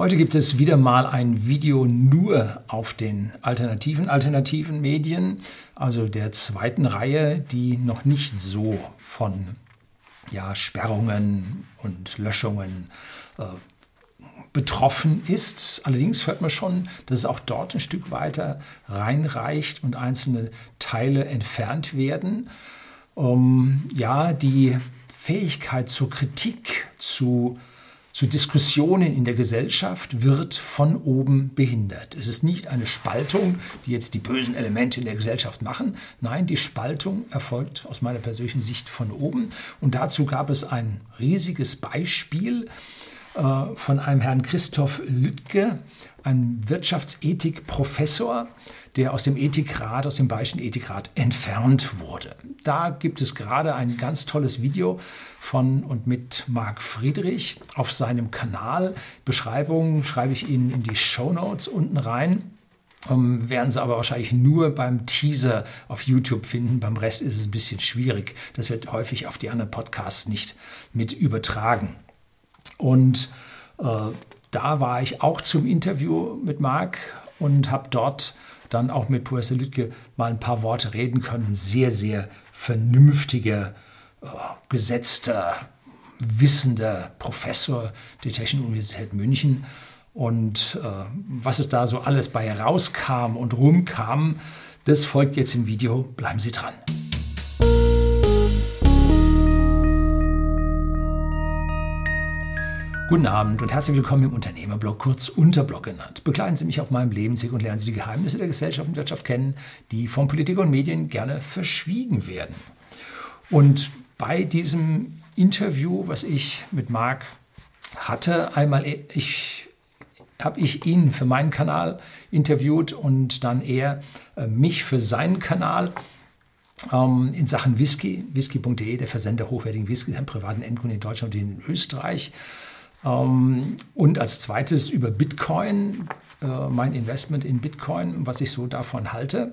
Heute gibt es wieder mal ein Video nur auf den alternativen alternativen Medien, also der zweiten Reihe, die noch nicht so von ja, Sperrungen und Löschungen äh, betroffen ist. Allerdings hört man schon, dass es auch dort ein Stück weiter reinreicht und einzelne Teile entfernt werden. Um, ja, die Fähigkeit zur Kritik, zu, zu Diskussionen in der Gesellschaft wird von oben behindert. Es ist nicht eine Spaltung, die jetzt die bösen Elemente in der Gesellschaft machen. Nein, die Spaltung erfolgt aus meiner persönlichen Sicht von oben. Und dazu gab es ein riesiges Beispiel äh, von einem Herrn Christoph Lüttke, ein Wirtschaftsethikprofessor, der aus dem Ethikrat, aus dem Bayerischen Ethikrat entfernt wurde. Da gibt es gerade ein ganz tolles Video von und mit Marc Friedrich auf seinem Kanal. Beschreibung schreibe ich Ihnen in die Show Notes unten rein. Um, ähm, werden Sie aber wahrscheinlich nur beim Teaser auf YouTube finden. Beim Rest ist es ein bisschen schwierig. Das wird häufig auf die anderen Podcasts nicht mit übertragen. Und äh, da war ich auch zum Interview mit Marc und habe dort dann auch mit Professor Lütke mal ein paar Worte reden können. Sehr, sehr vernünftiger, äh, gesetzter, wissender Professor der Technischen Universität München. Und äh, was es da so alles bei rauskam und rumkam, das folgt jetzt im Video. Bleiben Sie dran. Guten Abend und herzlich willkommen im Unternehmerblog, kurz Unterblog genannt. Begleiten Sie mich auf meinem Lebensweg und lernen Sie die Geheimnisse der Gesellschaft und Wirtschaft kennen, die von Politik und Medien gerne verschwiegen werden. Und bei diesem Interview, was ich mit Marc hatte, einmal ich habe ich ihn für meinen Kanal interviewt und dann er äh, mich für seinen Kanal ähm, in Sachen Whisky, whisky.de, der Versender hochwertigen Whiskys an privaten Endkunden in Deutschland und in Österreich. Ähm, und als zweites über Bitcoin, äh, mein Investment in Bitcoin, was ich so davon halte.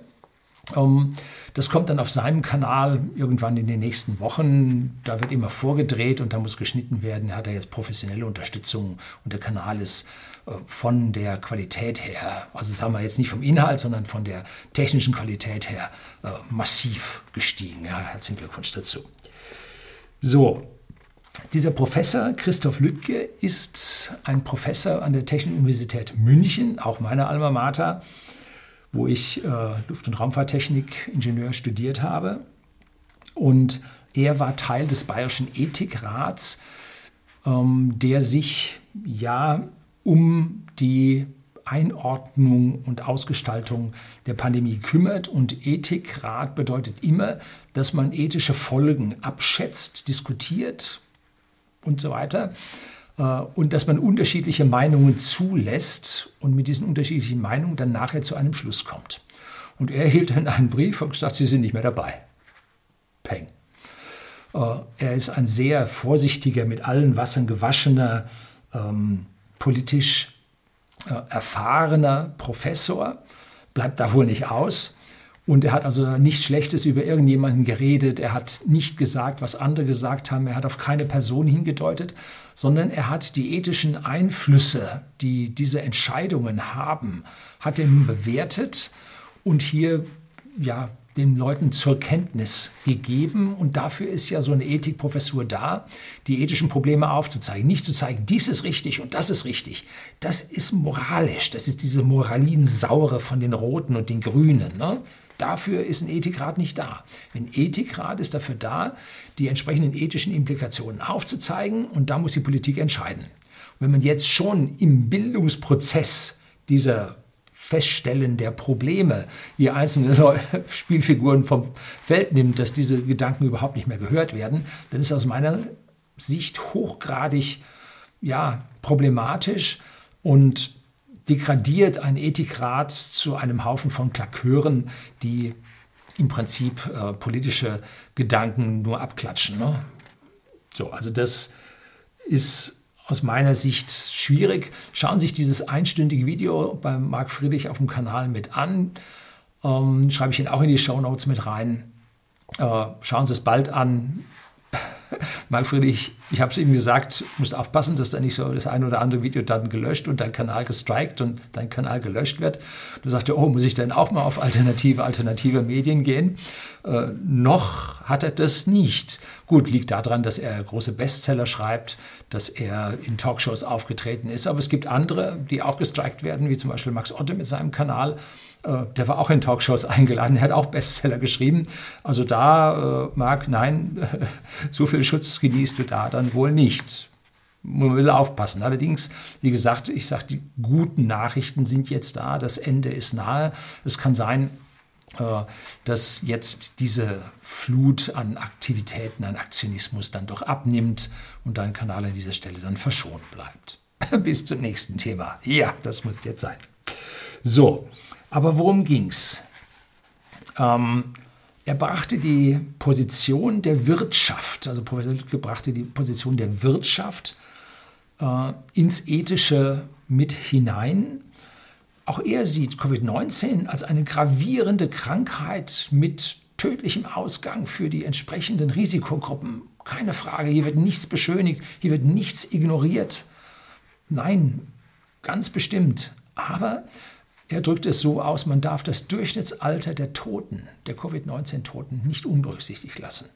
Ähm, das kommt dann auf seinem Kanal irgendwann in den nächsten Wochen. Da wird immer vorgedreht und da muss geschnitten werden. Er hat da jetzt professionelle Unterstützung und der Kanal ist äh, von der Qualität her, also sagen wir jetzt nicht vom Inhalt, sondern von der technischen Qualität her äh, massiv gestiegen. Ja, herzlichen Glückwunsch dazu. So, dieser Professor Christoph Lüttke ist ein Professor an der Technischen Universität München, auch meiner Alma Mater, wo ich äh, Luft- und Raumfahrttechnik Ingenieur studiert habe. Und er war Teil des Bayerischen Ethikrats, ähm, der sich ja um die Einordnung und Ausgestaltung der Pandemie kümmert. Und Ethikrat bedeutet immer, dass man ethische Folgen abschätzt, diskutiert und so weiter. Äh, und dass man unterschiedliche Meinungen zulässt und mit diesen unterschiedlichen Meinungen dann nachher zu einem Schluss kommt. Und er hielt dann einen Brief und gesagt, Sie sind nicht mehr dabei. Peng. Äh, er ist ein sehr vorsichtiger, mit allen Wassern gewaschener, ähm, politisch äh, erfahrener Professor, bleibt da wohl nicht aus und er hat also nichts Schlechtes über irgendjemanden geredet. Er hat nicht gesagt, was andere gesagt haben. Er hat auf keine Person hingedeutet, sondern er hat die ethischen Einflüsse, die diese Entscheidungen haben, hat er bewertet und hier ja den Leuten zur Kenntnis gegeben. Und dafür ist ja so eine Ethikprofessur da, die ethischen Probleme aufzuzeigen. Nicht zu zeigen, dies ist richtig und das ist richtig. Das ist moralisch. Das ist diese Moralinsaure von den Roten und den Grünen. Ne? Dafür ist ein Ethikrat nicht da. Ein Ethikrat ist dafür da, die entsprechenden ethischen Implikationen aufzuzeigen und da muss die Politik entscheiden. Und wenn man jetzt schon im Bildungsprozess dieser Feststellen der Probleme hier einzelne Spielfiguren vom Feld nimmt, dass diese Gedanken überhaupt nicht mehr gehört werden, dann ist aus meiner Sicht hochgradig ja, problematisch und degradiert ein Ethikrat zu einem Haufen von Klakeuren, die im Prinzip äh, politische Gedanken nur abklatschen. Ne? So, also das ist aus meiner Sicht schwierig. Schauen Sie sich dieses einstündige Video bei Marc Friedrich auf dem Kanal mit an. Ähm, schreibe ich Ihnen auch in die Show Notes mit rein. Äh, schauen Sie es bald an. Marc Friedrich ich habe es ihm gesagt, musst aufpassen, dass da nicht so das ein oder andere Video dann gelöscht und dein Kanal gestrikt und dein Kanal gelöscht wird. Da sagte, oh, muss ich denn auch mal auf alternative, alternative Medien gehen? Äh, noch hat er das nicht. Gut, liegt daran, dass er große Bestseller schreibt, dass er in Talkshows aufgetreten ist. Aber es gibt andere, die auch gestrikt werden, wie zum Beispiel Max Otte mit seinem Kanal. Äh, der war auch in Talkshows eingeladen, er hat auch Bestseller geschrieben. Also da, äh, Marc, nein, so viel Schutz genießt du da dann wohl nicht. Man will aufpassen. Allerdings, wie gesagt, ich sage, die guten Nachrichten sind jetzt da, das Ende ist nahe. Es kann sein, äh, dass jetzt diese Flut an Aktivitäten, an Aktionismus dann doch abnimmt und dein Kanal an dieser Stelle dann verschont bleibt. Bis zum nächsten Thema. Ja, das muss jetzt sein. So, aber worum ging's? Ähm, er brachte die Position der Wirtschaft, also Professor Lüttke brachte die Position der Wirtschaft äh, ins Ethische mit hinein. Auch er sieht Covid-19 als eine gravierende Krankheit mit tödlichem Ausgang für die entsprechenden Risikogruppen. Keine Frage, hier wird nichts beschönigt, hier wird nichts ignoriert. Nein, ganz bestimmt. Aber er drückt es so aus, man darf das Durchschnittsalter der Toten, der Covid-19-Toten, nicht unberücksichtigt lassen.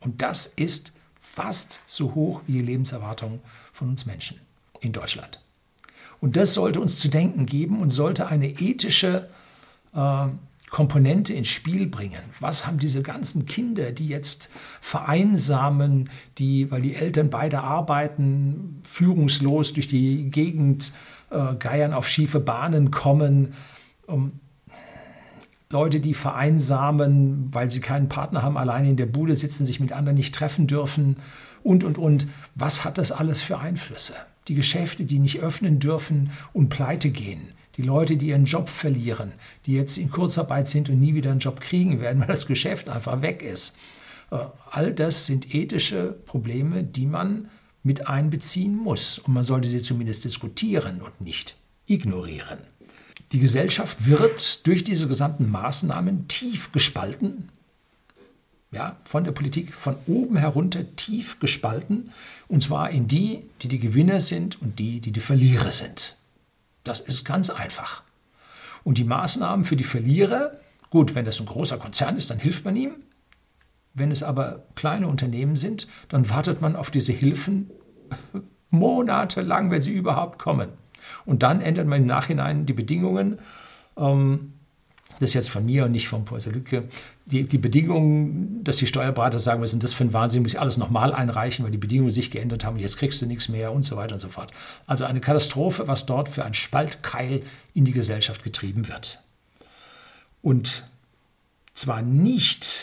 Und das ist fast so hoch wie die Lebenserwartung von uns Menschen in Deutschland. Und das sollte uns zu denken geben und sollte eine ethische äh, Komponente ins Spiel bringen. Was haben diese ganzen Kinder, die jetzt vereinsamen, die, weil die Eltern beide arbeiten, führungslos durch die Gegend äh, geiern, auf schiefe Bahnen kommen, um, Leute, die vereinsamen, weil sie keinen Partner haben, alleine in der Bude sitzen, sich mit anderen nicht treffen dürfen und, und, und. Was hat das alles für Einflüsse? Die Geschäfte, die nicht öffnen dürfen und pleite gehen. Die Leute, die ihren Job verlieren, die jetzt in Kurzarbeit sind und nie wieder einen Job kriegen werden, weil das Geschäft einfach weg ist. Äh, all das sind ethische Probleme, die man mit einbeziehen muss. Und man sollte sie zumindest diskutieren und nicht ignorieren. Die Gesellschaft wird durch diese gesamten Maßnahmen tief gespalten. Ja, von der Politik von oben herunter tief gespalten. Und zwar in die, die die Gewinner sind und die, die die Verlierer sind. Das ist ganz einfach. Und die Maßnahmen für die Verlierer, gut, wenn das ein großer Konzern ist, dann hilft man ihm. Wenn es aber kleine Unternehmen sind, dann wartet man auf diese Hilfen monatelang, wenn sie überhaupt kommen. Und dann ändert man im Nachhinein die Bedingungen. Ähm, das ist jetzt von mir und nicht von Professor Lücke. Die, die Bedingungen, dass die Steuerberater sagen müssen, das für ein Wahnsinn, muss ich alles nochmal einreichen, weil die Bedingungen sich geändert haben, jetzt kriegst du nichts mehr und so weiter und so fort. Also eine Katastrophe, was dort für ein Spaltkeil in die Gesellschaft getrieben wird. Und zwar nicht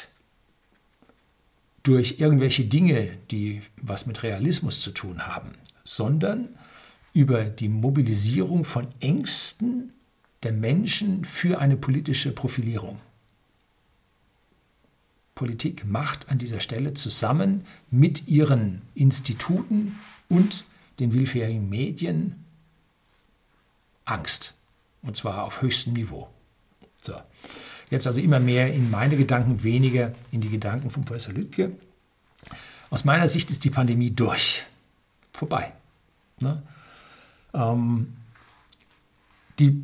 durch irgendwelche Dinge, die was mit Realismus zu tun haben, sondern über die Mobilisierung von Ängsten der Menschen für eine politische Profilierung. Politik macht an dieser Stelle zusammen mit ihren Instituten und den willfährigen Medien Angst. Und zwar auf höchstem Niveau. So. Jetzt also immer mehr in meine Gedanken, weniger in die Gedanken von Professor Lüttke. Aus meiner Sicht ist die Pandemie durch. Vorbei. Ne? Ähm, die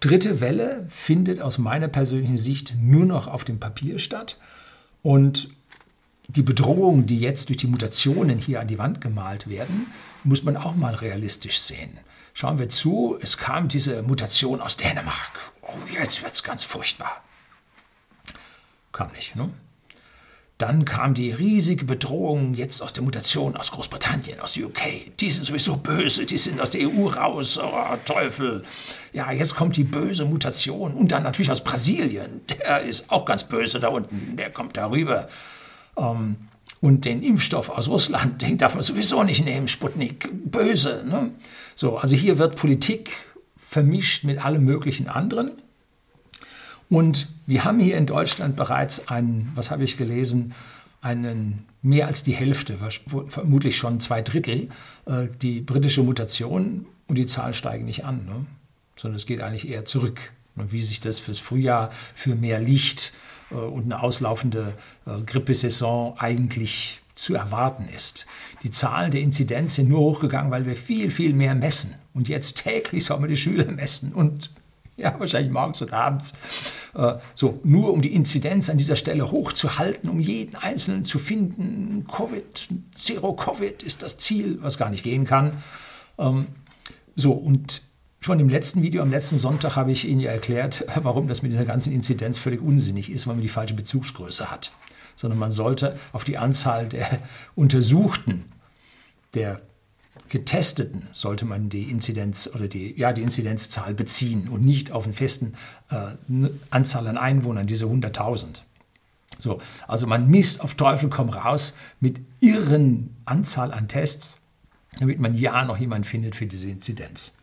dritte Welle findet aus meiner persönlichen Sicht nur noch auf dem Papier statt. Und die Bedrohungen, die jetzt durch die Mutationen hier an die Wand gemalt werden, muss man auch mal realistisch sehen. Schauen wir zu, es kam diese Mutation aus Dänemark. Oh, jetzt wird es ganz furchtbar. Kam nicht, ne? Dann kam die riesige Bedrohung jetzt aus der Mutation aus Großbritannien, aus UK. Die sind sowieso böse, die sind aus der EU raus. Oh, Teufel. Ja, jetzt kommt die böse Mutation. Und dann natürlich aus Brasilien. Der ist auch ganz böse da unten. Der kommt darüber. Ähm, und den Impfstoff aus Russland, den darf man sowieso nicht nehmen. Sputnik, böse. Ne? So, also hier wird Politik vermischt mit allem möglichen anderen. Und wir haben hier in Deutschland bereits einen, was habe ich gelesen, einen mehr als die Hälfte, vermutlich schon zwei Drittel, äh, die britische Mutation und die Zahlen steigen nicht an, ne? sondern es geht eigentlich eher zurück. Und wie sich das fürs Frühjahr, für mehr Licht äh, und eine auslaufende äh, Grippesaison eigentlich zu erwarten ist. Die Zahlen der Inzidenz sind nur hochgegangen, weil wir viel, viel mehr messen. Und jetzt täglich soll man die Schüler messen und ja, wahrscheinlich morgens und abends. Äh, so, nur um die Inzidenz an dieser Stelle hochzuhalten, um jeden Einzelnen zu finden. Covid, Zero Covid ist das Ziel, was gar nicht gehen kann. Ähm, so, und Schon im letzten Video, am letzten Sonntag, habe ich Ihnen ja erklärt, warum das mit dieser ganzen Inzidenz völlig unsinnig ist, weil man die falsche Bezugsgröße hat. Sondern man sollte auf die Anzahl der Untersuchten, der Getesteten, sollte man die Inzidenz oder die, ja, die Inzidenzzahl beziehen und nicht auf eine festen äh, Anzahl an Einwohnern, diese 100.000. So, also man misst auf Teufel komm raus mit irren Anzahl an Tests, damit man ja noch jemanden findet für diese Inzidenz.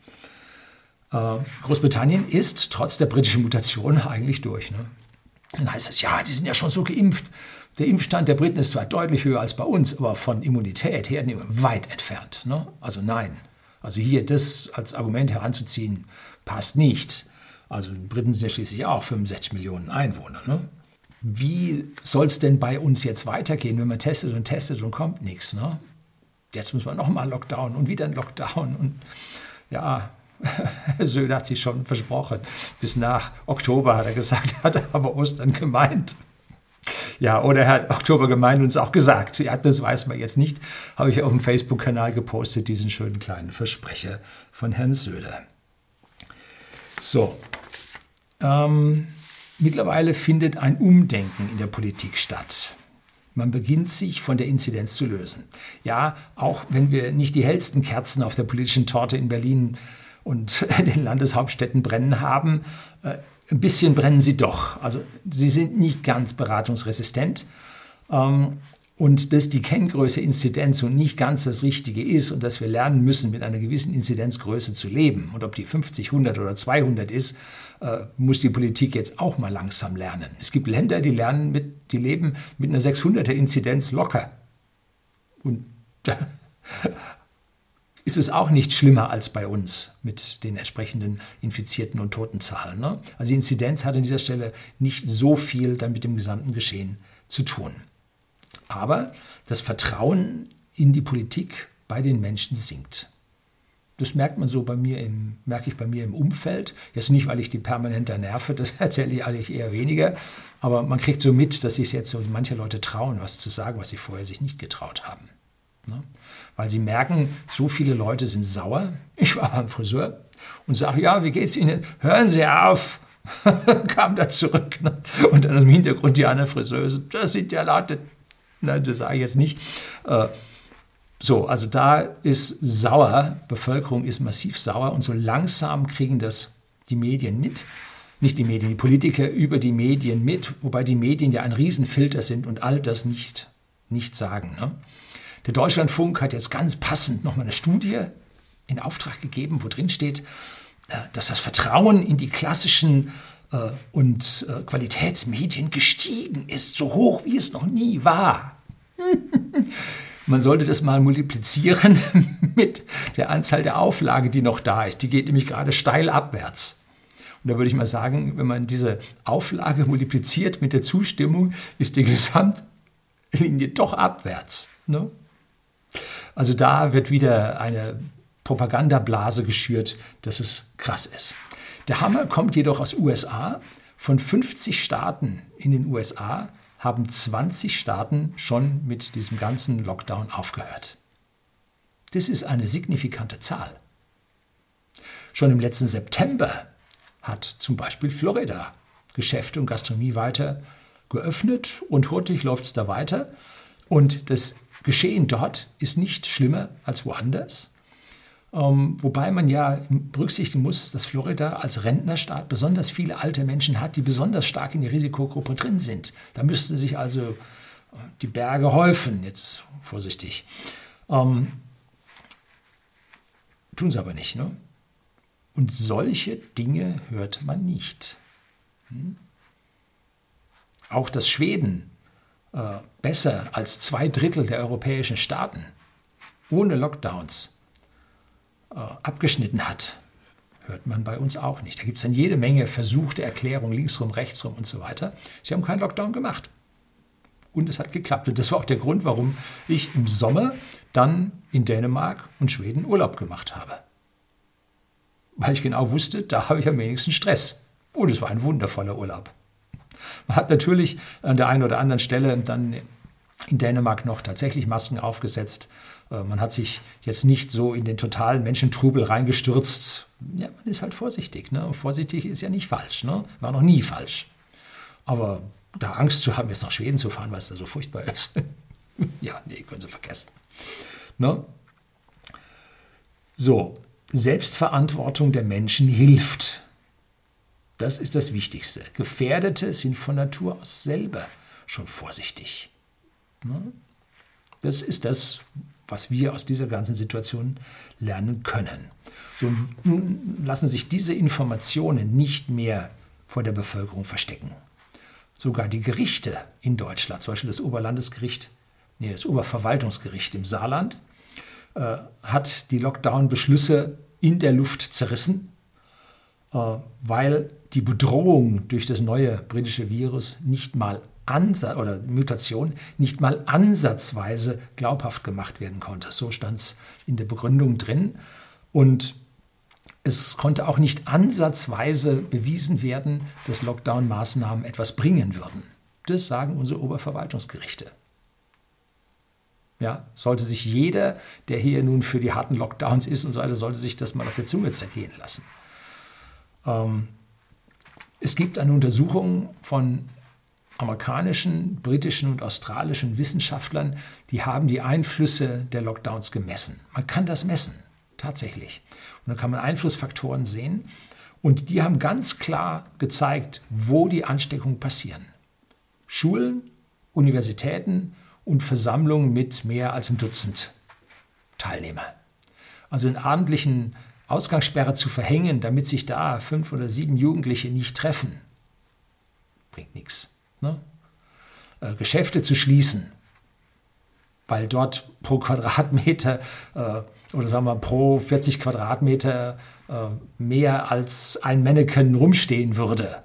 Äh, Großbritannien ist trotz der britischen Mutation eigentlich durch. Ne? Dann heißt es, ja, die sind ja schon so geimpft. Der Impfstand der Briten ist zwar deutlich höher als bei uns, aber von Immunität her weit entfernt. Ne? Also nein. Also hier das als Argument heranzuziehen, passt nicht. Also die Briten sind ja schließlich auch 65 Millionen Einwohner. Ne? Wie soll es denn bei uns jetzt weitergehen, wenn man testet und testet und kommt nichts? Ne? Jetzt muss man nochmal Lockdown und wieder ein Lockdown. Und ja, Söder hat sich schon versprochen. Bis nach Oktober hat er gesagt, hat er aber Ostern gemeint. Ja, oder er hat Oktober gemeint und es auch gesagt. Ja, das weiß man jetzt nicht. Habe ich auf dem Facebook-Kanal gepostet, diesen schönen kleinen Versprecher von Herrn Söder. So. Ähm, mittlerweile findet ein Umdenken in der Politik statt. Man beginnt sich von der Inzidenz zu lösen. Ja, auch wenn wir nicht die hellsten Kerzen auf der politischen Torte in Berlin und den Landeshauptstädten brennen haben, äh, ein bisschen brennen sie doch. Also sie sind nicht ganz beratungsresistent. Ähm, und dass die Kenngröße Inzidenz und nicht ganz das Richtige ist und dass wir lernen müssen, mit einer gewissen Inzidenzgröße zu leben. Und ob die 50, 100 oder 200 ist, äh, muss die Politik jetzt auch mal langsam lernen. Es gibt Länder, die lernen mit, die leben mit einer 600er Inzidenz locker. Und ist es auch nicht schlimmer als bei uns mit den entsprechenden Infizierten und Totenzahlen. Ne? Also die Inzidenz hat an dieser Stelle nicht so viel dann mit dem gesamten Geschehen zu tun. Aber das Vertrauen in die Politik bei den Menschen sinkt. Das merkt man so bei mir im, merke ich bei mir im Umfeld. Jetzt nicht, weil ich die permanent nerve, das erzähle ich eigentlich eher weniger. Aber man kriegt so mit, dass sich jetzt so manche Leute trauen, was zu sagen, was sie vorher sich nicht getraut haben. Ne? Weil sie merken, so viele Leute sind sauer. Ich war beim Friseur und sage, ja, wie geht's Ihnen? Hören Sie auf! kam da zurück. Ne? Und dann im Hintergrund die anderen Friseure, das sind ja Leute, nein, das sage ich jetzt nicht. Äh, so, also da ist sauer, Bevölkerung ist massiv sauer und so langsam kriegen das die Medien mit. Nicht die Medien, die Politiker über die Medien mit, wobei die Medien ja ein Riesenfilter sind und all das nicht, nicht sagen. Ne? Der Deutschlandfunk hat jetzt ganz passend nochmal eine Studie in Auftrag gegeben, wo drin steht, äh, dass das Vertrauen in die klassischen äh, und äh, Qualitätsmedien gestiegen ist, so hoch wie es noch nie war. Man sollte das mal multiplizieren mit der Anzahl der Auflage, die noch da ist. Die geht nämlich gerade steil abwärts. Und da würde ich mal sagen, wenn man diese Auflage multipliziert mit der Zustimmung, ist die Gesamtlinie doch abwärts. Ne? Also da wird wieder eine Propagandablase geschürt, dass es krass ist. Der Hammer kommt jedoch aus USA. Von 50 Staaten in den USA haben 20 Staaten schon mit diesem ganzen Lockdown aufgehört. Das ist eine signifikante Zahl. Schon im letzten September hat zum Beispiel Florida Geschäfte und Gastronomie weiter geöffnet und hurtig läuft es da weiter. Und das Geschehen dort ist nicht schlimmer als woanders. Ähm, wobei man ja berücksichtigen muss, dass Florida als Rentnerstaat besonders viele alte Menschen hat, die besonders stark in der Risikogruppe drin sind. Da müssten sich also äh, die Berge häufen, jetzt vorsichtig. Ähm, tun sie aber nicht. Ne? Und solche Dinge hört man nicht. Hm? Auch dass Schweden äh, besser als zwei Drittel der europäischen Staaten ohne Lockdowns äh, abgeschnitten hat, hört man bei uns auch nicht. Da gibt es dann jede Menge versuchte Erklärungen, linksrum, rechtsrum und so weiter. Sie haben keinen Lockdown gemacht. Und es hat geklappt. Und das war auch der Grund, warum ich im Sommer dann in Dänemark und Schweden Urlaub gemacht habe. Weil ich genau wusste, da habe ich am wenigsten Stress. Und es war ein wundervoller Urlaub. Man hat natürlich an der einen oder anderen Stelle dann in Dänemark noch tatsächlich Masken aufgesetzt. Äh, man hat sich jetzt nicht so in den totalen Menschentrubel reingestürzt. Ja, man ist halt vorsichtig. Ne? vorsichtig ist ja nicht falsch. Ne? War noch nie falsch. Aber da Angst zu haben, jetzt nach Schweden zu fahren, weil es da so furchtbar ist. ja, nee, können Sie vergessen. Ne? So, Selbstverantwortung der Menschen hilft. Das ist das Wichtigste. Gefährdete sind von Natur aus selber schon vorsichtig. Ne? Das ist das, was wir aus dieser ganzen Situation lernen können. So, lassen sich diese Informationen nicht mehr vor der Bevölkerung verstecken. Sogar die Gerichte in Deutschland, zum Beispiel das Oberlandesgericht, nee, das Oberverwaltungsgericht im Saarland, äh, hat die Lockdown-Beschlüsse in der Luft zerrissen, weil die Bedrohung durch das neue britische Virus nicht mal Ansatz oder Mutation nicht mal ansatzweise glaubhaft gemacht werden konnte. So stand es in der Begründung drin. Und es konnte auch nicht ansatzweise bewiesen werden, dass Lockdown-Maßnahmen etwas bringen würden. Das sagen unsere Oberverwaltungsgerichte. Ja, sollte sich jeder, der hier nun für die harten Lockdowns ist und so weiter, sollte sich das mal auf der Zunge zergehen lassen. Ähm, es gibt eine Untersuchung von amerikanischen, britischen und australischen Wissenschaftlern, die haben die Einflüsse der Lockdowns gemessen. Man kann das messen, tatsächlich. Und dann kann man Einflussfaktoren sehen. Und die haben ganz klar gezeigt, wo die Ansteckungen passieren. Schulen, Universitäten und Versammlungen mit mehr als einem Dutzend Teilnehmer. Also in abendlichen Ausgangssperre zu verhängen, damit sich da fünf oder sieben Jugendliche nicht treffen, bringt nichts ne? äh, Geschäfte zu schließen, weil dort pro Quadratmeter äh, oder sagen wir pro 40 Quadratmeter äh, mehr als ein Mannequin rumstehen würde,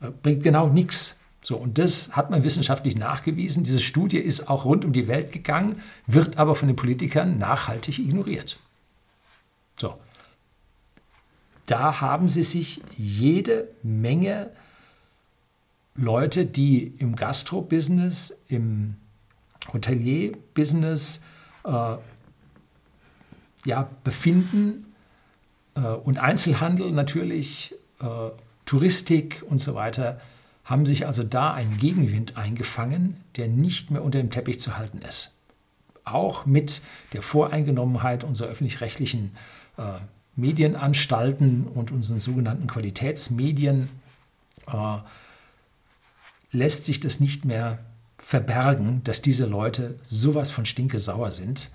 äh, bringt genau nichts. So, und das hat man wissenschaftlich nachgewiesen. Diese Studie ist auch rund um die Welt gegangen, wird aber von den Politikern nachhaltig ignoriert. So. Da haben sie sich jede Menge Leute, die im Gastro-Business, im Hotelier-Business äh, ja, befinden äh, und Einzelhandel natürlich, äh, Touristik und so weiter, haben sich also da einen Gegenwind eingefangen, der nicht mehr unter dem Teppich zu halten ist. Auch mit der Voreingenommenheit unserer öffentlich-rechtlichen äh, Medienanstalten und unseren sogenannten Qualitätsmedien äh, lässt sich das nicht mehr verbergen, dass diese Leute sowas von stinkesauer sind,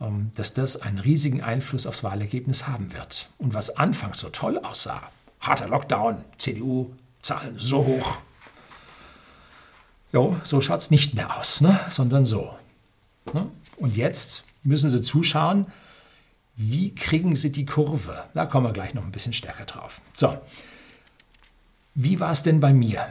ähm, dass das einen riesigen Einfluss aufs Wahlergebnis haben wird. Und was anfangs so toll aussah, harter Lockdown, CDU-Zahlen so hoch, jo, so schaut es nicht mehr aus, ne? sondern so. Ne? Und jetzt müssen Sie zuschauen, wie kriegen Sie die Kurve? Da kommen wir gleich noch ein bisschen stärker drauf. So, wie war es denn bei mir?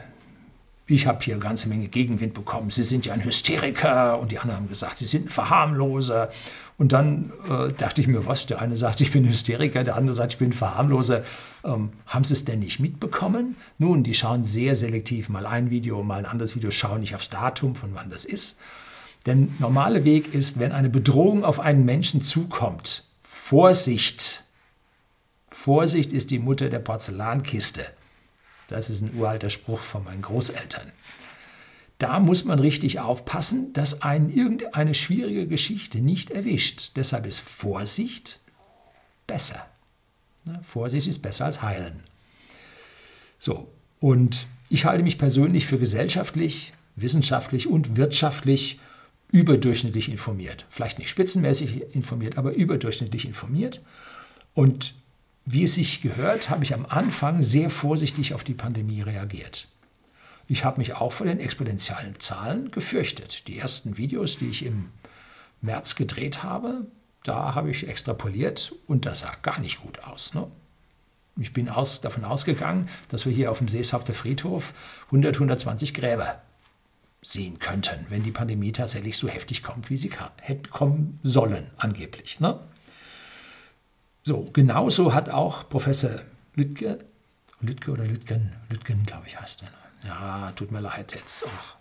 ich habe hier eine ganze Menge Gegenwind bekommen. Sie sind ja ein Hysteriker und die anderen haben gesagt, Sie sind ein Verharmloser. Und dann äh, dachte ich mir, was? Der eine sagt, ich bin Hysteriker, der andere sagt, ich bin Verharmloser. Ähm, haben Sie es denn nicht mitbekommen? Nun, die schauen sehr selektiv mal ein Video, mal ein anderes Video, schauen nicht aufs Datum, von wann das ist. Der normale Weg ist, wenn eine Bedrohung auf einen Menschen zukommt, Vorsicht. Vorsicht ist die Mutter der Porzellankiste. Das ist ein uralter Spruch von meinen Großeltern. Da muss man richtig aufpassen, dass einen irgendeine schwierige Geschichte nicht erwischt. Deshalb ist Vorsicht besser. Vorsicht ist besser als heilen. So, und ich halte mich persönlich für gesellschaftlich, wissenschaftlich und wirtschaftlich überdurchschnittlich informiert. Vielleicht nicht spitzenmäßig informiert, aber überdurchschnittlich informiert. Und wie es sich gehört, habe ich am Anfang sehr vorsichtig auf die Pandemie reagiert. Ich habe mich auch vor den exponentiellen Zahlen gefürchtet. Die ersten Videos, die ich im März gedreht habe, da habe ich extrapoliert und das sah gar nicht gut aus. Ne? Ich bin aus, davon ausgegangen, dass wir hier auf dem Seeshafter Friedhof 100, 120 Gräber sehen könnten, wenn die Pandemie tatsächlich so heftig kommt, wie sie hätte kommen sollen, angeblich. Ne? So, genauso hat auch Professor Lütke, Lütke oder Lütgen, Lütgen, glaube ich, heißt er. Ne? Ja, tut mir leid jetzt. Ach.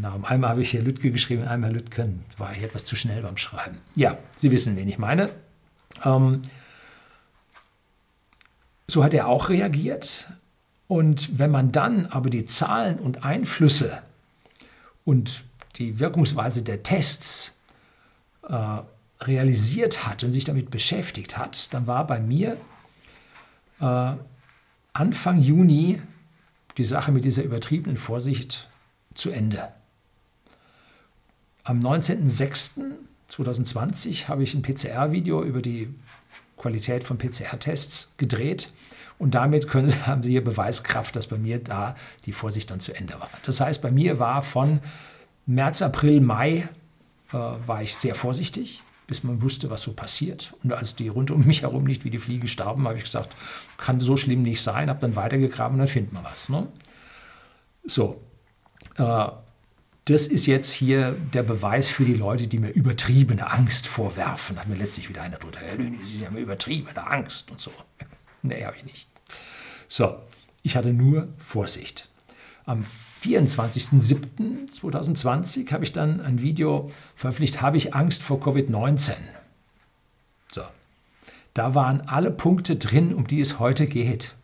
Namen. Einmal habe ich hier Lütke geschrieben, einmal Lütgen. War ich etwas zu schnell beim Schreiben. Ja, Sie wissen, wen ich meine. Ähm, so hat er auch reagiert. Und wenn man dann aber die Zahlen und Einflüsse und die Wirkungsweise der Tests äh, realisiert hat und sich damit beschäftigt hat, dann war bei mir äh, Anfang Juni die Sache mit dieser übertriebenen Vorsicht zu Ende. Am 19.06.2020 habe ich ein PCR-Video über die Qualität von PCR-Tests gedreht. Und damit können, haben Sie hier Beweiskraft, dass bei mir da die Vorsicht dann zu Ende war. Das heißt, bei mir war von März, April, Mai äh, war ich sehr vorsichtig, bis man wusste, was so passiert. Und als die rund um mich herum nicht wie die Fliege starben, habe ich gesagt, kann so schlimm nicht sein, habe dann weitergegraben und dann findet man was. Ne? So, äh, das ist jetzt hier der Beweis für die Leute, die mir übertriebene Angst vorwerfen. Hat mir letztlich wieder einer drunter, Lüni, Sie haben übertriebene Angst und so. Nee, habe ich nicht. So, ich hatte nur Vorsicht. Am 24.07.2020 habe ich dann ein Video veröffentlicht, habe ich Angst vor Covid-19. So, da waren alle Punkte drin, um die es heute geht.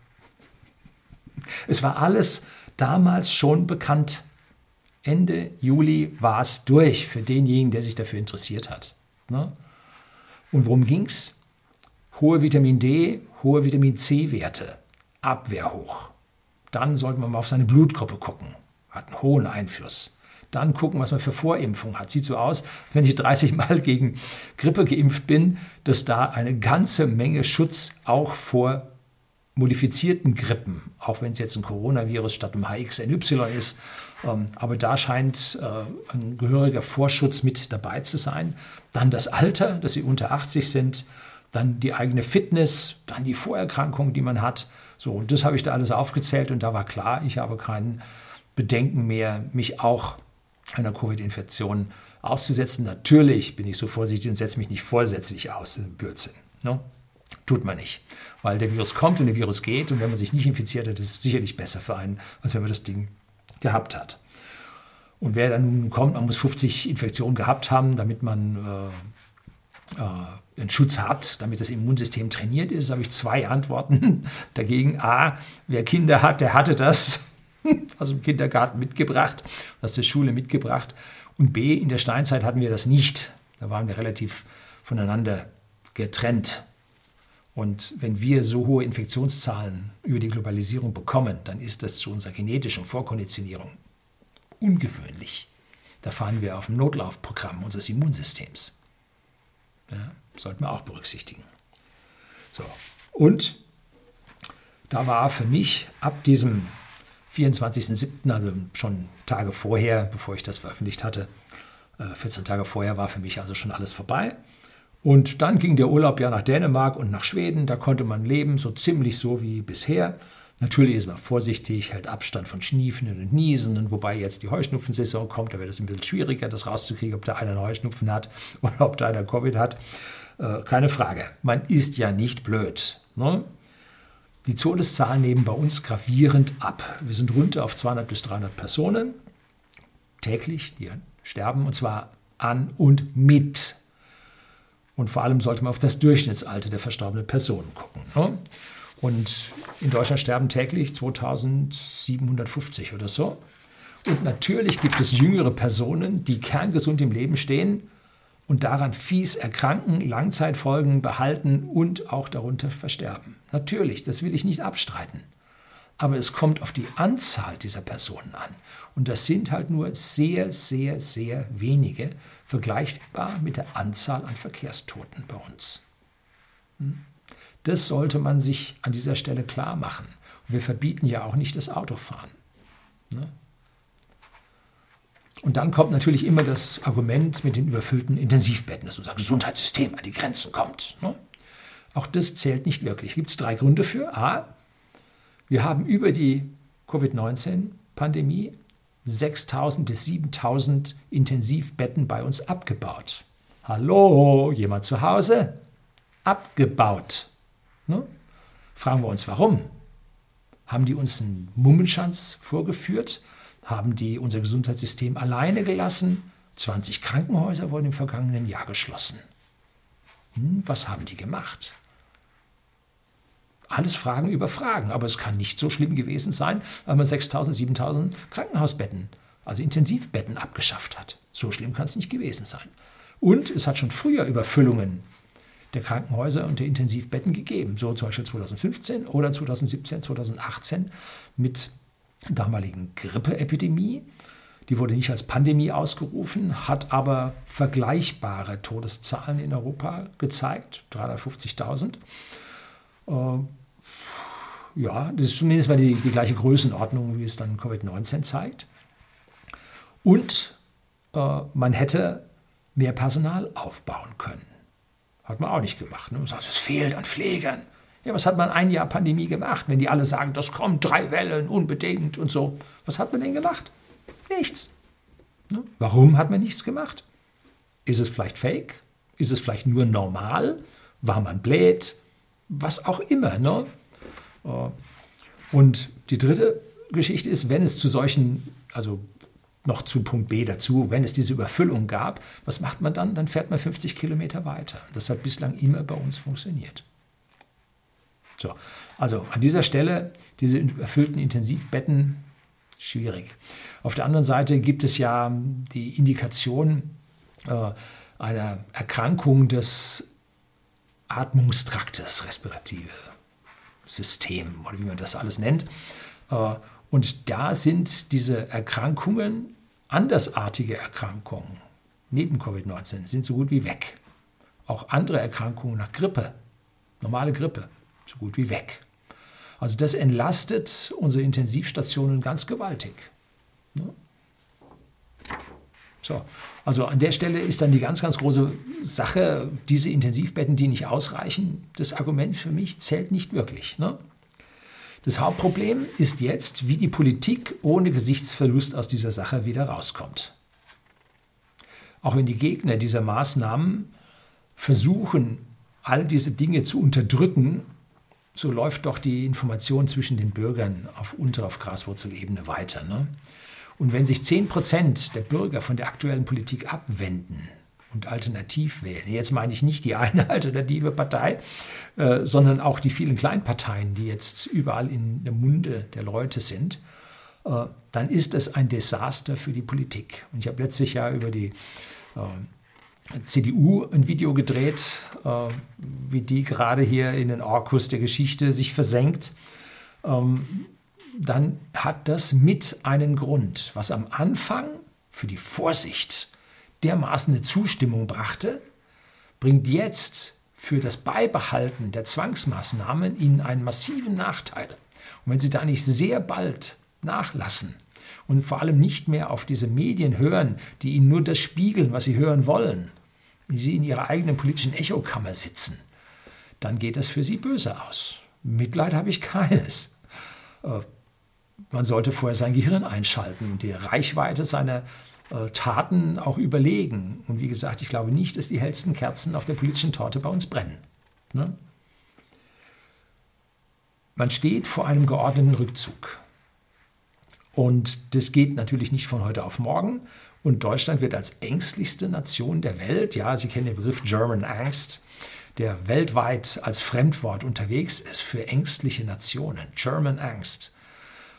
Es war alles damals schon bekannt. Ende Juli war es durch für denjenigen, der sich dafür interessiert hat. Ne? Und worum ging es? Hohe Vitamin D, hohe Vitamin C-Werte, Abwehr hoch. Dann sollte man mal auf seine Blutgruppe gucken. Hat einen hohen Einfluss. Dann gucken, was man für Vorimpfung hat. Sieht so aus, wenn ich 30 Mal gegen Grippe geimpft bin, dass da eine ganze Menge Schutz auch vor modifizierten Grippen, auch wenn es jetzt ein Coronavirus statt einem HXNY ist, ähm, aber da scheint äh, ein gehöriger Vorschutz mit dabei zu sein. Dann das Alter, dass sie unter 80 sind, dann die eigene Fitness, dann die Vorerkrankungen, die man hat. So, und das habe ich da alles aufgezählt und da war klar, ich habe kein Bedenken mehr, mich auch einer Covid-Infektion auszusetzen. Natürlich bin ich so vorsichtig und setze mich nicht vorsätzlich aus. Blödsinn. Ne? Tut man nicht. Weil der Virus kommt und der Virus geht und wenn man sich nicht infiziert hat, ist es sicherlich besser für einen, als wenn man das Ding gehabt hat. Und wer dann nun kommt, man muss 50 Infektionen gehabt haben, damit man äh, äh, einen Schutz hat, damit das Immunsystem trainiert ist, habe ich zwei Antworten dagegen. A, wer Kinder hat, der hatte das aus dem Kindergarten mitgebracht, aus der Schule mitgebracht. Und B, in der Steinzeit hatten wir das nicht. Da waren wir relativ voneinander getrennt. Und wenn wir so hohe Infektionszahlen über die Globalisierung bekommen, dann ist das zu unserer genetischen Vorkonditionierung ungewöhnlich. Da fahren wir auf dem Notlaufprogramm unseres Immunsystems. Ja, sollten wir auch berücksichtigen. So. Und da war für mich ab diesem 24.07., also schon Tage vorher, bevor ich das veröffentlicht hatte, 14 äh, Tage vorher war für mich also schon alles vorbei. Und dann ging der Urlaub ja nach Dänemark und nach Schweden. Da konnte man leben, so ziemlich so wie bisher. Natürlich ist man vorsichtig, hält Abstand von Schniefen und Niesen. Wobei jetzt die Heuschnupfensaison kommt, da wird es ein bisschen schwieriger, das rauszukriegen, ob da einer einen Heuschnupfen hat oder ob da einer Covid hat. Äh, keine Frage. Man ist ja nicht blöd. Ne? Die Todeszahlen nehmen bei uns gravierend ab. Wir sind runter auf 200 bis 300 Personen täglich, die sterben, und zwar an und mit und vor allem sollte man auf das Durchschnittsalter der verstorbenen Personen gucken. Ne? Und in Deutschland sterben täglich 2750 oder so. Und natürlich gibt es jüngere Personen, die kerngesund im Leben stehen und daran fies erkranken, Langzeitfolgen behalten und auch darunter versterben. Natürlich, das will ich nicht abstreiten. Aber es kommt auf die Anzahl dieser Personen an. Und das sind halt nur sehr, sehr, sehr wenige, vergleichbar mit der Anzahl an Verkehrstoten bei uns. Hm? Das sollte man sich an dieser Stelle klar machen. Wir verbieten ja auch nicht das Autofahren. Und dann kommt natürlich immer das Argument mit den überfüllten Intensivbetten, dass unser Gesundheitssystem an die Grenzen kommt. Ne? Auch das zählt nicht wirklich. Gibt es drei Gründe für. A, wir haben über die Covid-19-Pandemie 6000 bis 7000 Intensivbetten bei uns abgebaut. Hallo, jemand zu Hause? Abgebaut. Ne? Fragen wir uns, warum? Haben die uns einen Mummenschanz vorgeführt? Haben die unser Gesundheitssystem alleine gelassen? 20 Krankenhäuser wurden im vergangenen Jahr geschlossen. Hm, was haben die gemacht? Alles Fragen über Fragen, aber es kann nicht so schlimm gewesen sein, weil man 6000, 7000 Krankenhausbetten, also Intensivbetten abgeschafft hat. So schlimm kann es nicht gewesen sein. Und es hat schon früher Überfüllungen der Krankenhäuser und der Intensivbetten gegeben, so zum Beispiel 2015 oder 2017, 2018 mit damaligen Grippeepidemie. Die wurde nicht als Pandemie ausgerufen, hat aber vergleichbare Todeszahlen in Europa gezeigt, 350.000. Äh, ja, das ist zumindest mal die, die gleiche Größenordnung, wie es dann Covid-19 zeigt. Und äh, man hätte mehr Personal aufbauen können. Hat man auch nicht gemacht. Ne? Man sagt, es fehlt an Pflegern. Ja, was hat man ein Jahr Pandemie gemacht, wenn die alle sagen, das kommt, drei Wellen, unbedingt und so. Was hat man denn gemacht? Nichts. Ne? Warum hat man nichts gemacht? Ist es vielleicht fake? Ist es vielleicht nur normal? War man blöd? Was auch immer. Ne? Äh, und die dritte Geschichte ist, wenn es zu solchen, also noch zu Punkt B dazu, wenn es diese Überfüllung gab, was macht man dann? Dann fährt man 50 Kilometer weiter. Das hat bislang immer bei uns funktioniert. So, also an dieser Stelle diese überfüllten Intensivbetten, schwierig. Auf der anderen Seite gibt es ja die Indikation äh, einer Erkrankung des Atmungstraktes, respirative System oder wie man das alles nennt. Äh, und da sind diese Erkrankungen, andersartige Erkrankungen, neben Covid-19, sind so gut wie weg. Auch andere Erkrankungen nach Grippe, normale Grippe, so gut wie weg. Also das entlastet unsere Intensivstationen ganz gewaltig. Ne? So, also an der Stelle ist dann die ganz, ganz große Sache, diese Intensivbetten, die nicht ausreichen, das Argument für mich zählt nicht wirklich. Ne? Das Hauptproblem ist jetzt, wie die Politik ohne Gesichtsverlust aus dieser Sache wieder rauskommt. Auch wenn die Gegner dieser Maßnahmen versuchen, all diese Dinge zu unterdrücken, so läuft doch die Information zwischen den Bürgern auf unter, auf Graswurzelebene weiter. Ne? Und wenn sich 10 Prozent der Bürger von der aktuellen Politik abwenden, und alternativ wählen. Jetzt meine ich nicht die eine alternative Partei, äh, sondern auch die vielen Kleinparteien, die jetzt überall in der Munde der Leute sind, äh, dann ist es ein Desaster für die Politik. Und ich habe letztes Jahr über die äh, CDU ein Video gedreht, äh, wie die gerade hier in den Orkus der Geschichte sich versenkt. Ähm, dann hat das mit einen Grund, was am Anfang für die Vorsicht dermaßen eine Zustimmung brachte, bringt jetzt für das Beibehalten der Zwangsmaßnahmen ihnen einen massiven Nachteil. Und wenn sie da nicht sehr bald nachlassen und vor allem nicht mehr auf diese Medien hören, die ihnen nur das spiegeln, was sie hören wollen, wie sie in ihrer eigenen politischen Echokammer sitzen, dann geht das für sie böse aus. Mitleid habe ich keines. Äh, man sollte vorher sein Gehirn einschalten und die Reichweite seiner äh, Taten auch überlegen. Und wie gesagt, ich glaube nicht, dass die hellsten Kerzen auf der politischen Torte bei uns brennen. Ne? Man steht vor einem geordneten Rückzug. Und das geht natürlich nicht von heute auf morgen. Und Deutschland wird als ängstlichste Nation der Welt, ja, Sie kennen den Begriff German Angst, der weltweit als Fremdwort unterwegs ist für ängstliche Nationen. German Angst.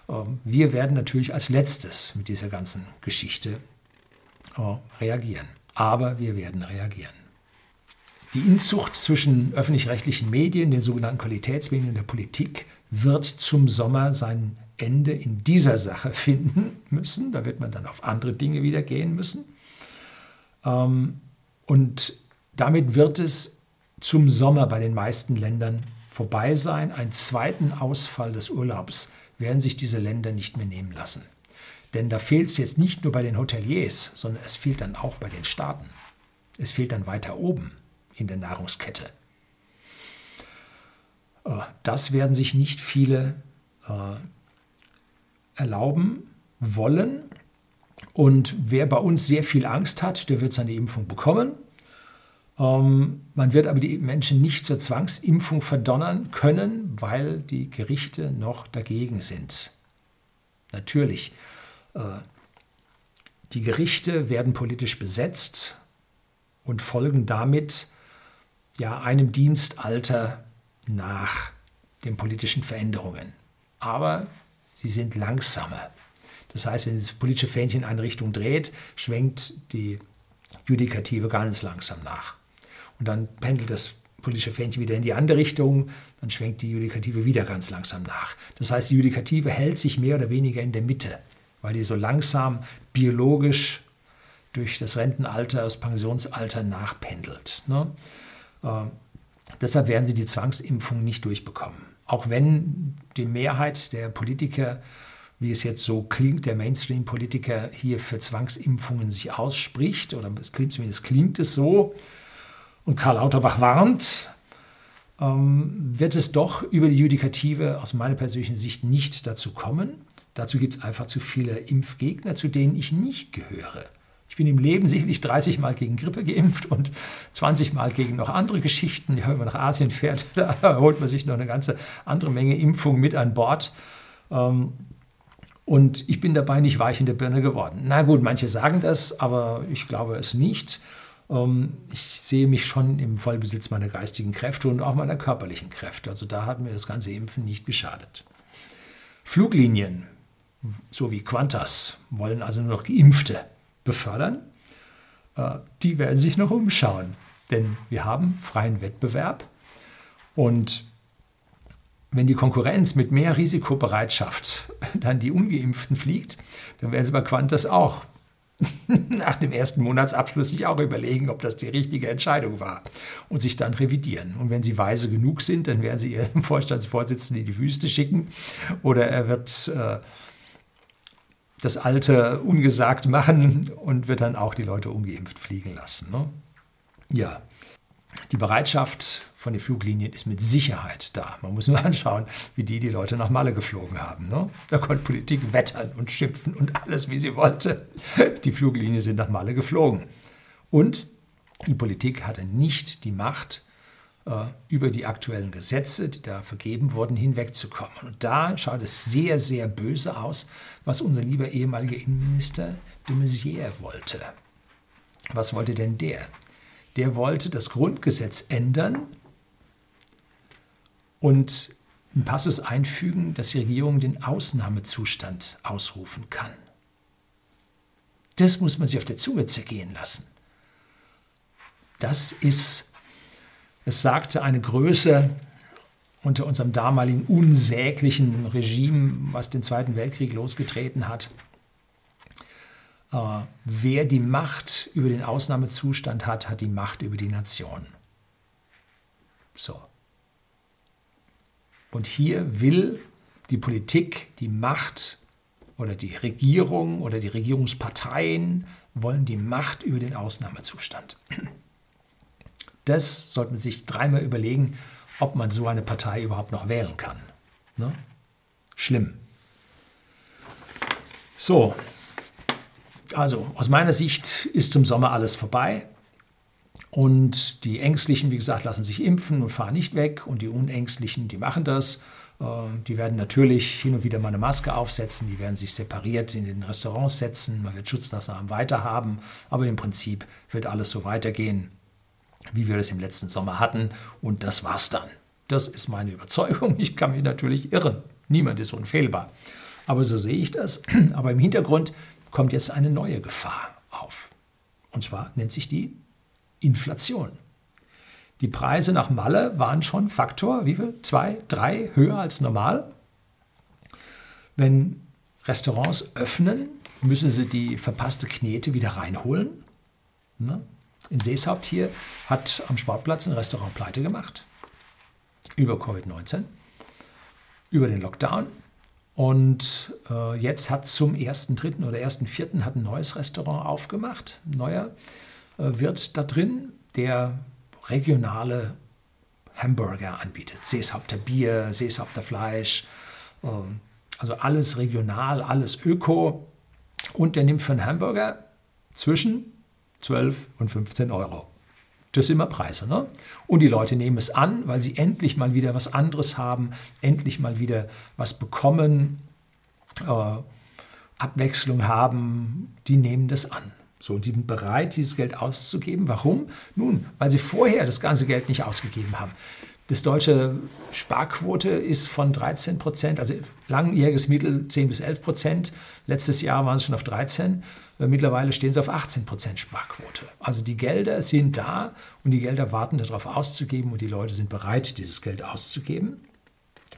Ähm, wir werden natürlich als letztes mit dieser ganzen Geschichte äh, reagieren. Aber wir werden reagieren. Die Inzucht zwischen öffentlich-rechtlichen Medien, den sogenannten Qualitätsmedien und der Politik wird zum Sommer sein Ende in dieser Sache finden müssen. Da wird man dann auf andere Dinge wieder gehen müssen. Ähm, und damit wird es zum Sommer bei den meisten Ländern vorbei sein. Einen zweiten Ausfall des Urlaubs werden sich diese Länder nicht mehr nehmen lassen. Denn da fehlt es jetzt nicht nur bei den Hoteliers, sondern es fehlt dann auch bei den Staaten. Es fehlt dann weiter oben in der Nahrungskette. Äh, das werden sich nicht viele äh, erlauben wollen. Und wer bei uns sehr viel Angst hat, der wird seine Impfung bekommen. Ähm, man wird aber die Menschen nicht zur Zwangsimpfung verdonnern können, weil die Gerichte noch dagegen sind. Natürlich, äh, die Gerichte werden politisch besetzt und folgen damit ja einem Dienstalter nach den politischen Veränderungen. Aber sie sind langsamer. Das heißt, wenn das politische Fähnchen in eine Richtung dreht, schwenkt die Judikative ganz langsam nach. Und dann pendelt das politische Fähnchen wieder in die andere Richtung, dann schwenkt die Judikative wieder ganz langsam nach. Das heißt, die Judikative hält sich mehr oder weniger in der Mitte, weil die so langsam biologisch durch das Rentenalter, das Pensionsalter nachpendelt. Ne? Äh, deshalb werden sie die Zwangsimpfung nicht durchbekommen. Auch wenn die Mehrheit der Politiker, wie es jetzt so klingt, der Mainstream-Politiker hier für Zwangsimpfungen sich ausspricht, oder es klingt zumindest klingt es so, und Karl Lauterbach warnt, ähm, wird es doch über die Judikative aus meiner persönlichen Sicht nicht dazu kommen. Dazu gibt es einfach zu viele Impfgegner, zu denen ich nicht gehöre. Ich bin im Leben sicherlich 30 Mal gegen Grippe geimpft und 20 Mal gegen noch andere Geschichten. Ja, wenn man nach Asien fährt, da holt man sich noch eine ganze andere Menge Impfungen mit an Bord. Ähm, und ich bin dabei nicht weich in der Birne geworden. Na gut, manche sagen das, aber ich glaube es nicht. Ähm, ich sehe mich schon im Vollbesitz meiner geistigen Kräfte und auch meiner körperlichen Kräfte. Also da hat mir das ganze Impfen nicht geschadet. Fluglinien, so wie Qantas, wollen also nur noch Geimpfte befördern, äh, die werden sich noch umschauen. Denn wir haben freien Wettbewerb und wenn die Konkurrenz mit mehr Risikobereitschaft dann die Ungeimpften fliegt, dann werden sie bei Qantas auch nach dem ersten Monatsabschluss sich auch überlegen, ob das die richtige Entscheidung war und sich dann revidieren. Und wenn sie weise genug sind, dann werden sie ihrem Vorstandsvorsitzenden in die Wüste schicken oder er wird äh, das Alte ungesagt machen und wird dann auch die Leute ungeimpft fliegen lassen. Ne? Ja, die Bereitschaft von den Fluglinien ist mit Sicherheit da. Man muss nur anschauen, wie die die Leute nach Malle geflogen haben. Ne? Da konnte Politik wettern und schimpfen und alles, wie sie wollte. Die Fluglinien sind nach Malle geflogen. Und die Politik hatte nicht die Macht, über die aktuellen Gesetze, die da vergeben wurden, hinwegzukommen. Und da schaut es sehr, sehr böse aus, was unser lieber ehemaliger Innenminister de Maizière wollte. Was wollte denn der? Der wollte das Grundgesetz ändern und einen Passus einfügen, dass die Regierung den Ausnahmezustand ausrufen kann. Das muss man sich auf der Zunge zergehen lassen. Das ist es sagte eine Größe unter unserem damaligen unsäglichen Regime, was den Zweiten Weltkrieg losgetreten hat. Äh, wer die Macht über den Ausnahmezustand hat, hat die Macht über die Nation. So. Und hier will die Politik die Macht oder die Regierung oder die Regierungsparteien wollen die Macht über den Ausnahmezustand. Das sollte man sich dreimal überlegen, ob man so eine Partei überhaupt noch wählen kann. Ne? Schlimm. So, also aus meiner Sicht ist zum Sommer alles vorbei. Und die Ängstlichen, wie gesagt, lassen sich impfen und fahren nicht weg. Und die Unängstlichen, die machen das. Äh, die werden natürlich hin und wieder mal eine Maske aufsetzen. Die werden sich separiert in den Restaurants setzen. Man wird Schutznahmen weiterhaben. Aber im Prinzip wird alles so weitergehen wie wir das im letzten Sommer hatten. Und das war's dann. Das ist meine Überzeugung. Ich kann mich natürlich irren. Niemand ist unfehlbar. Aber so sehe ich das. Aber im Hintergrund kommt jetzt eine neue Gefahr auf. Und zwar nennt sich die Inflation. Die Preise nach Malle waren schon Faktor, wie viel? Zwei, drei höher als normal. Wenn Restaurants öffnen, müssen sie die verpasste Knete wieder reinholen. Ne? In Seeshaupt hier hat am Sportplatz ein Restaurant pleite gemacht. Über Covid-19, über den Lockdown. Und äh, jetzt hat zum 1.3. oder 1.4. hat ein neues Restaurant aufgemacht. Ein neuer äh, Wirt da drin, der regionale Hamburger anbietet. Seeshaupter Bier, Seeshaupter Fleisch, äh, also alles regional, alles öko. und der nimmt für einen Hamburger zwischen 12 und 15 Euro. Das sind immer Preise. Ne? Und die Leute nehmen es an, weil sie endlich mal wieder was anderes haben, endlich mal wieder was bekommen, äh, Abwechslung haben. Die nehmen das an. So, die sind bereit, dieses Geld auszugeben. Warum? Nun, weil sie vorher das ganze Geld nicht ausgegeben haben. Das deutsche Sparquote ist von 13 Prozent, also langjähriges Mittel 10 bis 11 Prozent. Letztes Jahr waren es schon auf 13. Äh, mittlerweile stehen sie auf 18 Prozent Sparquote. Also die Gelder sind da und die Gelder warten darauf auszugeben und die Leute sind bereit, dieses Geld auszugeben.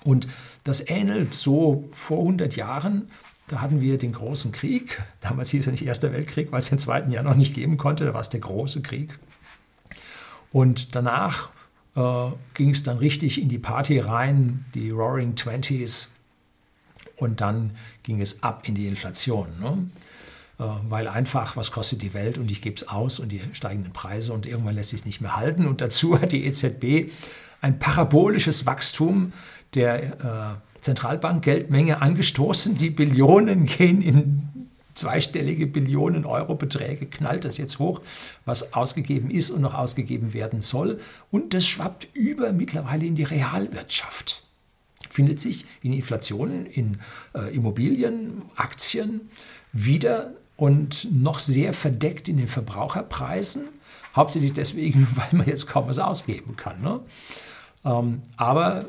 Und das ähnelt so vor 100 Jahren. Da hatten wir den großen Krieg. Damals hieß er nicht Erster Weltkrieg, weil es den zweiten Jahr noch nicht geben konnte. Da war es der große Krieg. Und danach äh, ging es dann richtig in die Party rein, die Roaring Twenties. Und dann ging es ab in die Inflation. Ne? Äh, weil einfach, was kostet die Welt und ich gebe es aus und die steigenden Preise und irgendwann lässt sich es nicht mehr halten. Und dazu hat die EZB ein parabolisches Wachstum der äh, Zentralbankgeldmenge angestoßen. Die Billionen gehen in zweistellige Billionen Euro Beträge knallt das jetzt hoch, was ausgegeben ist und noch ausgegeben werden soll. Und das schwappt über mittlerweile in die Realwirtschaft. Findet sich in Inflationen, in äh, Immobilien, Aktien wieder und noch sehr verdeckt in den Verbraucherpreisen. Hauptsächlich deswegen, weil man jetzt kaum was ausgeben kann. Ne? Ähm, aber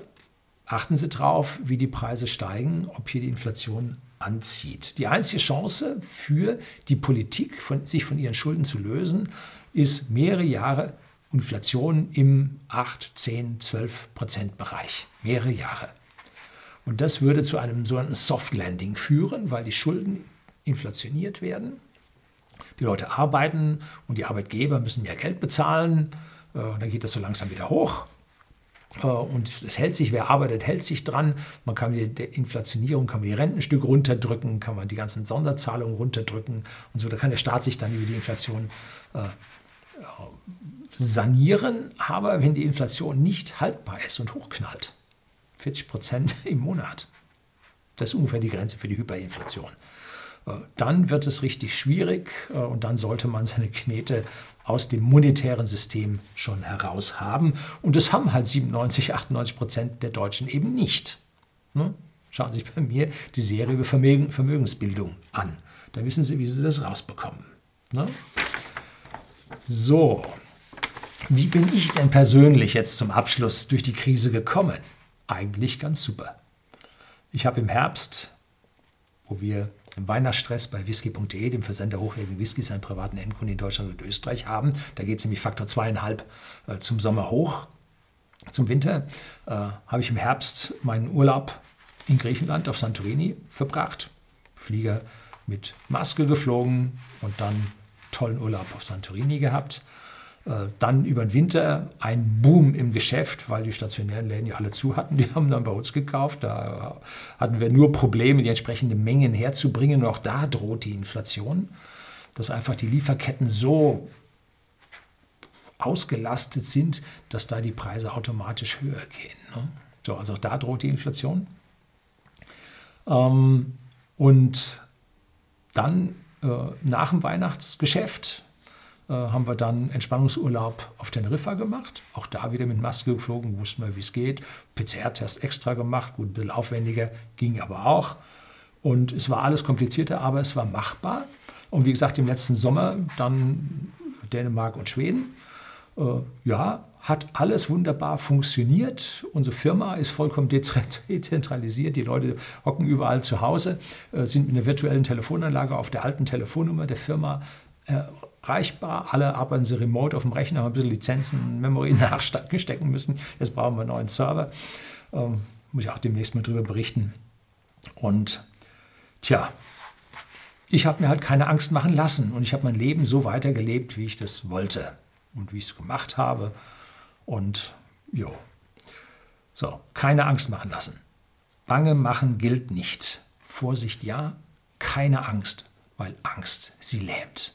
achten Sie drauf, wie die Preise steigen, ob hier die Inflation anzieht. Die einzige Chance für die Politik, von, sich von ihren Schulden zu lösen, ist mehrere Jahre Inflation im 8, 10, 12 Prozent Bereich. Mehrere Jahre. Und das würde zu einem sogenannten Soft Landing führen, weil die Schulden inflationiert werden. Die Leute arbeiten und die Arbeitgeber müssen mehr Geld bezahlen. Äh, dann geht das so langsam wieder hoch. Äh, und es hält sich, wer arbeitet, hält sich dran. Man kann der Inflationierung, kann man die Rentenstücke runterdrücken, kann man die ganzen Sonderzahlungen runterdrücken und so. Da kann der Staat sich dann über die Inflation äh, sanieren. Aber wenn die Inflation nicht haltbar ist und hochknallt, 40 Prozent im Monat, das ist ungefähr die Grenze für die Hyperinflation. Dann wird es richtig schwierig äh, und dann sollte man seine Knete aus dem monetären System schon heraus haben. Und das haben halt 97, 98 Prozent der Deutschen eben nicht. Ne? Schauen Sie sich bei mir die Serie über Vermögen, Vermögensbildung an. Da wissen Sie, wie Sie das rausbekommen. Ne? So, wie bin ich denn persönlich jetzt zum Abschluss durch die Krise gekommen? Eigentlich ganz super. Ich habe im Herbst, wo wir im Weihnachtsstress bei whisky.de, dem Versender hochwertigen Whiskys, einen privaten Endkunden in Deutschland und Österreich haben. Da geht es nämlich Faktor zweieinhalb äh, zum Sommer hoch. Zum Winter äh, habe ich im Herbst meinen Urlaub in Griechenland auf Santorini verbracht. Flieger mit Maske geflogen und dann tollen Urlaub auf Santorini gehabt. Äh, dann über den Winter ein Boom im Geschäft, weil die stationären Läden ja alle zu hatten. Die haben dann bei uns gekauft. Da hatten wir nur Probleme, die entsprechenden Mengen herzubringen. Und auch da droht die Inflation, dass einfach die Lieferketten so ausgelastet sind, dass da die Preise automatisch höher gehen. Ne? So, also auch da droht die Inflation. Ähm, und dann äh, nach dem Weihnachtsgeschäft haben wir dann Entspannungsurlaub auf Teneriffa gemacht. Auch da wieder mit Maske geflogen, wussten wir, wie es geht. PCR-Test extra gemacht, gut, ein bisschen aufwendiger, ging aber auch. Und es war alles komplizierter, aber es war machbar. Und wie gesagt, im letzten Sommer dann Dänemark und Schweden. Äh, ja, hat alles wunderbar funktioniert. Unsere Firma ist vollkommen dezentralisiert. Die Leute hocken überall zu Hause, äh, sind mit einer virtuellen Telefonanlage auf der alten Telefonnummer der Firma erreichbar. Alle arbeiten sie remote auf dem Rechner, haben ein bisschen Lizenzen, Memory nachstecken müssen. Jetzt brauchen wir einen neuen Server. Ähm, muss ich auch demnächst mal drüber berichten. Und tja, ich habe mir halt keine Angst machen lassen und ich habe mein Leben so weitergelebt, wie ich das wollte und wie ich es gemacht habe. Und jo. So, keine Angst machen lassen. Bange machen gilt nicht. Vorsicht ja, keine Angst, weil Angst sie lähmt.